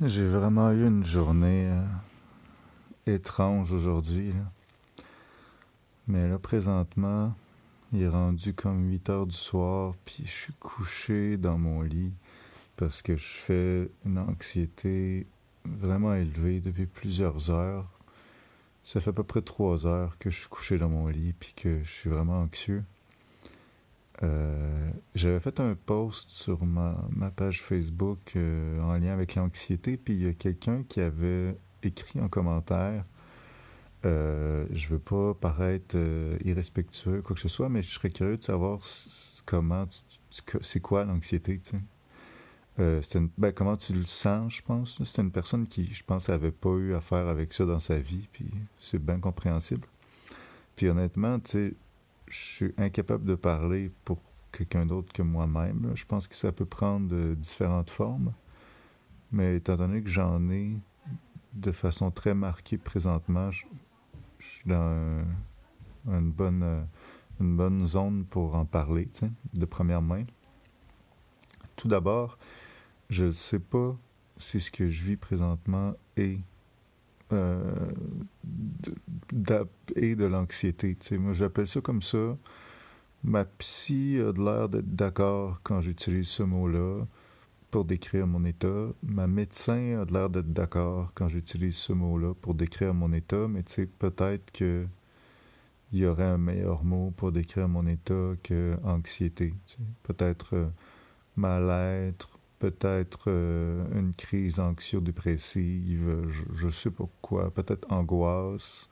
J'ai vraiment eu une journée euh, étrange aujourd'hui. Mais là, présentement, il est rendu comme 8 heures du soir, puis je suis couché dans mon lit parce que je fais une anxiété vraiment élevée depuis plusieurs heures. Ça fait à peu près trois heures que je suis couché dans mon lit, puis que je suis vraiment anxieux. Euh, j'avais fait un post sur ma, page Facebook euh, en lien avec l'anxiété, puis il y a quelqu'un qui avait écrit en commentaire euh, Je veux pas paraître euh, irrespectueux, quoi que ce soit, mais je serais curieux de savoir comment, c'est quoi l'anxiété, tu sais. ben, comment tu le sens, je pense. C'est une personne qui, je pense, n'avait pas eu affaire avec ça dans sa vie, puis c'est bien compréhensible. Puis honnêtement, tu sais, je suis incapable de parler pour quelqu'un d'autre que moi-même. Je pense que ça peut prendre différentes formes. Mais étant donné que j'en ai de façon très marquée présentement, je, suis dans une, bonne, une bonne zone pour en parler, de première main. Tout d'abord, je ne sais pas si ce que je vis présentement est de, et de l'anxiété. Moi, j'appelle ça comme ça. Ma psy a l'air d'être d'accord quand j'utilise ce mot-là pour décrire mon état. Ma médecin a l'air d'être d'accord quand j'utilise ce mot-là pour décrire mon état, mais tu sais, peut-être que il y aurait un meilleur mot pour décrire mon état que anxiété. Peut-être euh, mal-être peut-être euh, une crise anxio-dépressive, je ne sais pas quoi, peut-être angoisse.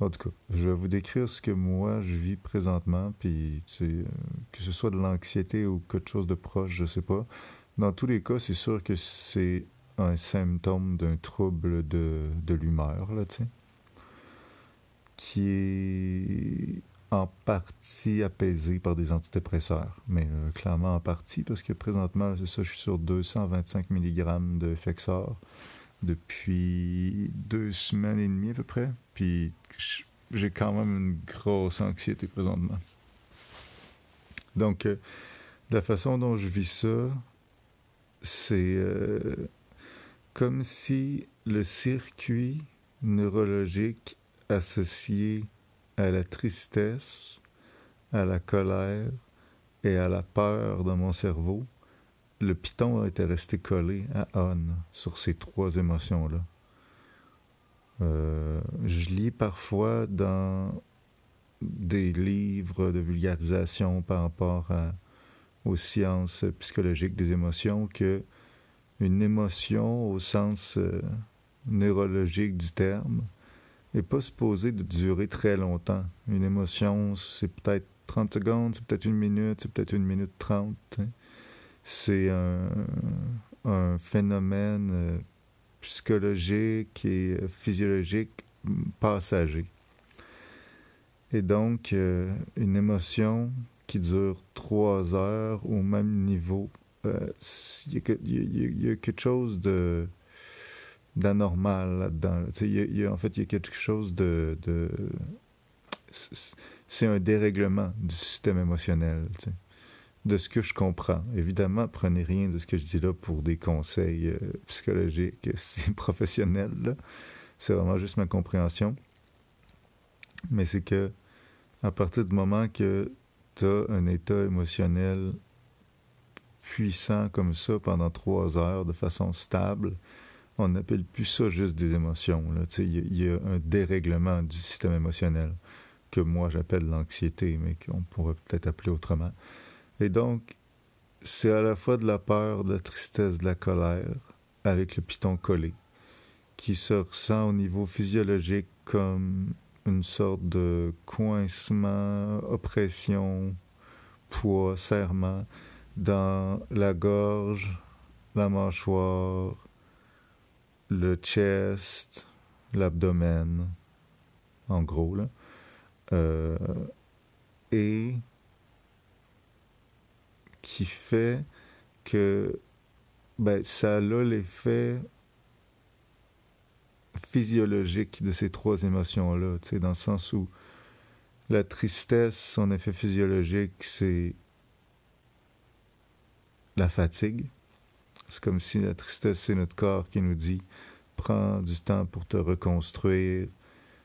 En tout cas, je vais vous décrire ce que moi je vis présentement, puis euh, que ce soit de l'anxiété ou quelque chose de proche, je sais pas. Dans tous les cas, c'est sûr que c'est un symptôme d'un trouble de, de l'humeur, là, tu sais, qui est en partie apaisé par des antidépresseurs, mais euh, clairement en partie parce que présentement, c'est ça, je suis sur 225 mg de Fexor depuis deux semaines et demie à peu près, puis j'ai quand même une grosse anxiété présentement. Donc, euh, la façon dont je vis ça, c'est euh, comme si le circuit neurologique associé à la tristesse, à la colère et à la peur dans mon cerveau, le piton était resté collé à on sur ces trois émotions-là. Euh, je lis parfois dans des livres de vulgarisation par rapport aux sciences psychologiques des émotions que une émotion au sens euh, neurologique du terme n'est pas supposé de durer très longtemps. Une émotion, c'est peut-être 30 secondes, c'est peut-être une minute, c'est peut-être une minute trente. C'est un, phénomène euh, psychologique et physiologique passager. Et donc, euh, une émotion qui dure trois heures au même niveau, euh, il y, a quelque chose de d'anormal là-dedans. en fait, il y a quelque chose de... c'est un dérèglement du système émotionnel, de ce que je comprends. Évidemment, prenez rien de ce que je dis là pour des conseils euh, psychologiques, professionnels. C'est vraiment juste ma compréhension. Mais c'est que à partir du moment que tu as un état émotionnel puissant comme ça pendant trois heures de façon stable, on n'appelle plus ça juste des émotions. Il y, a un dérèglement du système émotionnel que moi j'appelle l'anxiété, mais qu'on pourrait peut-être appeler autrement. Et donc, c'est à la fois de la peur, de la tristesse, de la colère, avec le piton collé, qui se ressent au niveau physiologique comme une sorte de coincement, oppression, poids, serrement dans la gorge, la mâchoire, le chest, l'abdomen, en gros, là. Euh, et qui fait que ben, ça a l'effet physiologique de ces trois émotions-là, dans le sens où la tristesse, son effet physiologique, c'est la fatigue C'est comme si la tristesse, c'est notre corps qui nous dit prends du temps pour te reconstruire,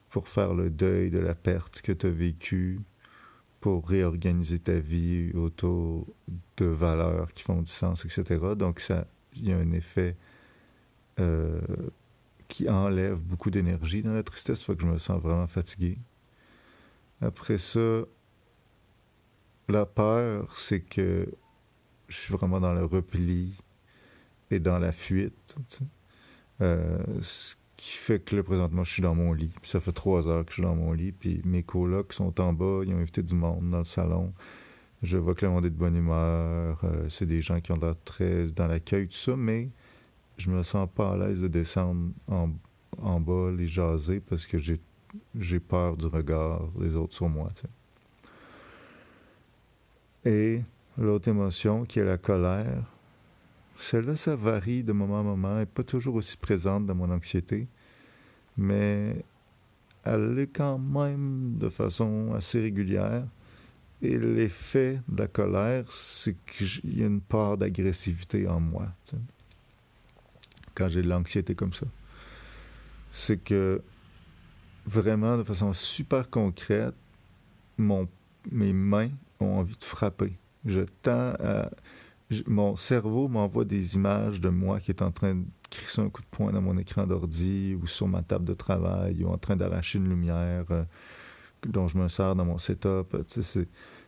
pour faire le deuil de la perte que tu as vécue, pour réorganiser ta vie autour de valeurs qui font du sens, etc. Donc, il y a un effet euh, qui enlève beaucoup d'énergie dans la tristesse, fait que je me sens vraiment fatigué. Après ça, la peur, c'est que je suis vraiment dans le repli et dans la fuite. Euh, ce qui fait que là, présentement, je suis dans mon lit. ça fait trois heures que je suis dans mon lit. Puis mes colocs sont en bas. Ils ont invité du monde dans le salon. Je vois que le monde est de bonne humeur. Euh, c'est des gens qui ont l'air très dans l'accueil, tout ça. Mais je me sens pas à l'aise de descendre en, en bas, les jaser, parce que j'ai, j'ai peur du regard des autres sur moi. Et l'autre émotion, qui est la colère, celle-là, ça varie de moment à moment, elle n'est pas toujours aussi présente dans mon anxiété, mais elle est quand même de façon assez régulière. Et l'effet de la colère, c'est qu'il y a une part d'agressivité en moi. Quand j'ai de l'anxiété comme ça. C'est que vraiment, de façon super concrète, mes mains ont envie de frapper. Je tends à mon cerveau m'envoie des images de moi qui est en train de crisser un coup de poing dans mon écran d'ordi ou sur ma table de travail ou en train d'arracher une lumière euh, dont je me sers dans mon setup.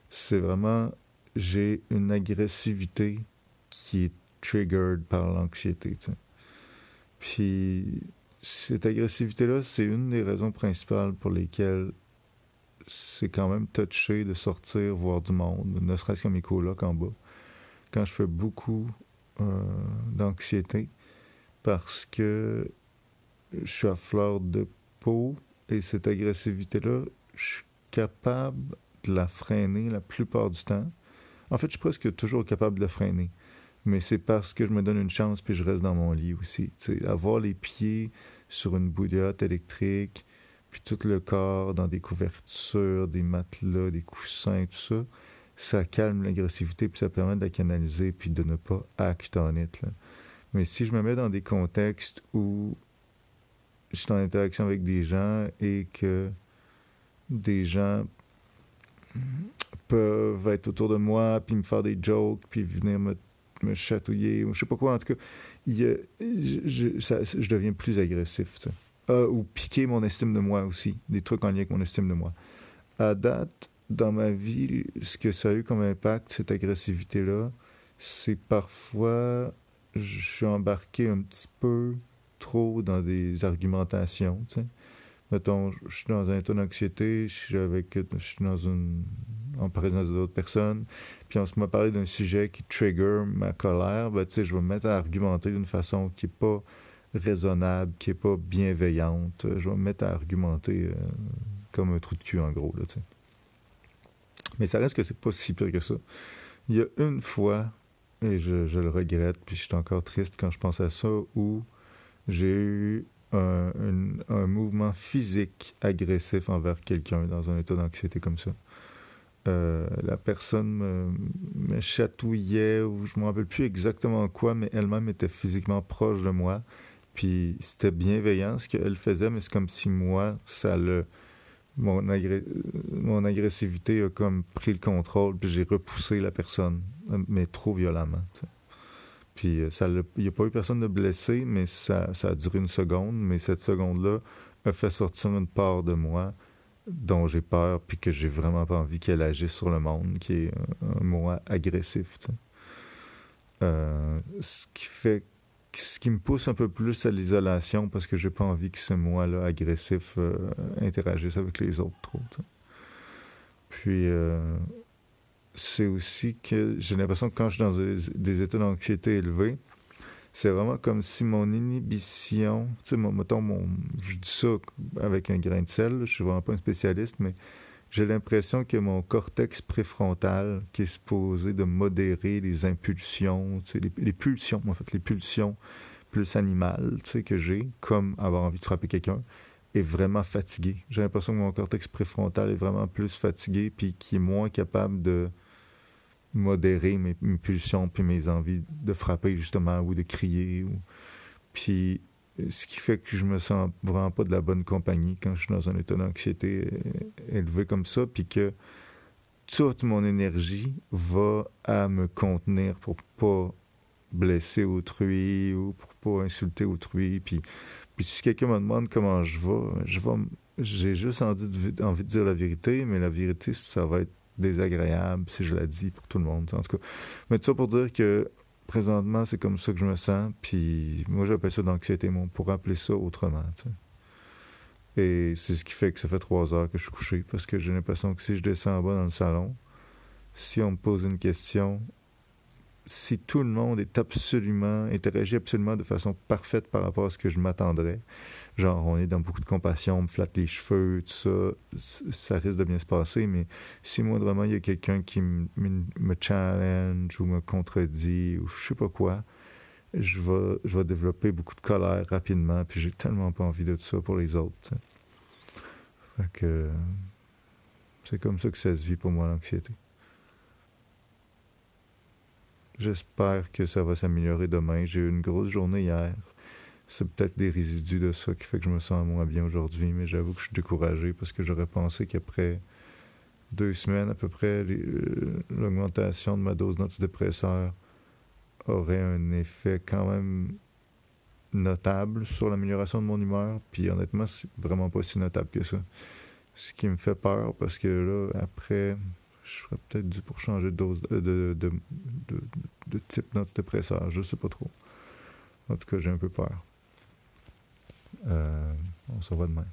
C'est vraiment, j'ai une agressivité qui est triggered par l'anxiété. Puis cette agressivité-là, c'est une des raisons principales pour lesquelles c'est quand même touché de sortir, voir du monde, ne serait-ce qu'un mes colocs en bas quand je fais beaucoup euh, d'anxiété parce que je suis à fleur de peau et cette agressivité-là, je suis capable de la freiner la plupart du temps. En fait, je suis presque toujours capable de la freiner. Mais c'est parce que je me donne une chance puis je reste dans mon lit aussi. avoir les pieds sur une bouillotte électrique, puis tout le corps dans des couvertures, des matelas, des coussins, tout ça, ça calme l'agressivité, puis ça permet de la canaliser, puis de ne pas act on it. Mais si je me mets dans des contextes où je suis en interaction avec des gens et que des gens peuvent être autour de moi, puis me faire des jokes, puis venir me, me chatouiller, ou je sais pas quoi, en tout cas, je, je, deviens plus agressif. Euh, ou piquer mon estime de moi aussi, des trucs en lien avec mon estime de moi. À date, dans ma vie, ce que ça a eu comme impact, cette agressivité-là, c'est parfois je suis embarqué un petit peu trop dans des argumentations. Mettons, je suis dans un état d'anxiété, je suis avec, je suis dans une, en présence d'autres personnes, puis on se m'a parlé d'un sujet qui trigger ma colère, ben, tu sais, je vais me mettre à argumenter d'une façon qui n'est pas raisonnable, qui n'est pas bienveillante. Je vais me mettre à argumenter euh, comme un trou de cul, en gros, là. Mais ça reste que c'est pas si pire que ça. Il y a une fois, et je, le regrette, puis je suis encore triste quand je pense à ça, où j'ai eu un, mouvement physique agressif envers quelqu'un dans un état d'anxiété comme ça. Euh, la personne me, chatouillait, ou je ne me rappelle plus exactement quoi, mais elle-même était physiquement proche de moi. Puis c'était bienveillant ce qu'elle faisait, mais c'est comme si moi, ça le mon, agressivité a comme pris le contrôle, puis j'ai repoussé la personne, mais trop violemment. Puis euh, ça il n'y a pas eu personne de blessé, mais ça, ça a duré une seconde, mais cette seconde-là a fait sortir une part de moi dont j'ai peur, puis que j'ai vraiment pas envie qu'elle agisse sur le monde, qui est un, moi agressif. Euh, ce qui fait ce qui me pousse un peu plus à l'isolation parce que j'ai pas envie que ce moi-là agressif euh, interagisse avec les autres trop. Puis euh, c'est aussi que j'ai l'impression que quand je suis dans des, états d'anxiété élevés, c'est vraiment comme si mon inhibition, tu sais, mettons, mon, je dis ça avec un grain de sel, je suis vraiment pas un spécialiste, mais j'ai l'impression que mon cortex préfrontal, qui est supposé de modérer les impulsions, les, les, pulsions, en fait, les pulsions plus animales que j'ai, comme avoir envie de frapper quelqu'un, est vraiment fatigué. J'ai l'impression que mon cortex préfrontal est vraiment plus fatigué, puis qui est moins capable de modérer mes, pulsions puis mes envies de frapper justement ou de crier. Ou... Puis ce qui fait que je me sens vraiment pas de la bonne compagnie quand je suis dans un état d'anxiété élevé comme ça, puis que toute mon énergie va à me contenir pour pas blesser autrui ou pour pas insulter autrui. Puis, puis si quelqu'un me demande comment je vais, je vais j'ai juste envie de, envie de dire la vérité, mais la vérité, ça va être désagréable si je la dis pour tout le monde. En tout cas, mais tout ça pour dire que présentement, c'est comme ça que je me sens. Puis moi, j'appelle ça d'anxiété, mais on pourrait appeler ça autrement. Et c'est ce qui fait que ça fait trois heures que je suis couché, parce que j'ai l'impression que si je descends en bas dans le salon, si on me pose une question, si tout le monde est absolument, interagit absolument de façon parfaite par rapport à ce que je m'attendrais, genre on est dans beaucoup de compassion, on me flatte les cheveux, tout ça, ça risque de bien se passer, mais si moi vraiment il y a quelqu'un qui me, challenge ou me contredit ou je sais pas quoi, je vais, je vais développer beaucoup de colère rapidement, puis j'ai tellement pas envie de tout ça pour les autres. Fait que c'est comme ça que ça se vit pour moi l'anxiété. J'espère que ça va s'améliorer demain. J'ai eu une grosse journée hier. C'est peut-être des résidus de ça qui fait que je me sens moins bien aujourd'hui, mais j'avoue que je suis découragé parce que j'aurais pensé qu'après deux semaines à peu près, euh, l'augmentation de ma dose d'antidépresseur aurait un effet quand même notable sur l'amélioration de mon humeur. Puis honnêtement, c'est vraiment pas si notable que ça. Ce qui me fait peur parce que là, après, je serais peut-être dû pour changer de dose de, de, de, de type d'antidépresseur. Je sais pas trop. En tout cas, j'ai un peu peur. Euh, on se revoit demain.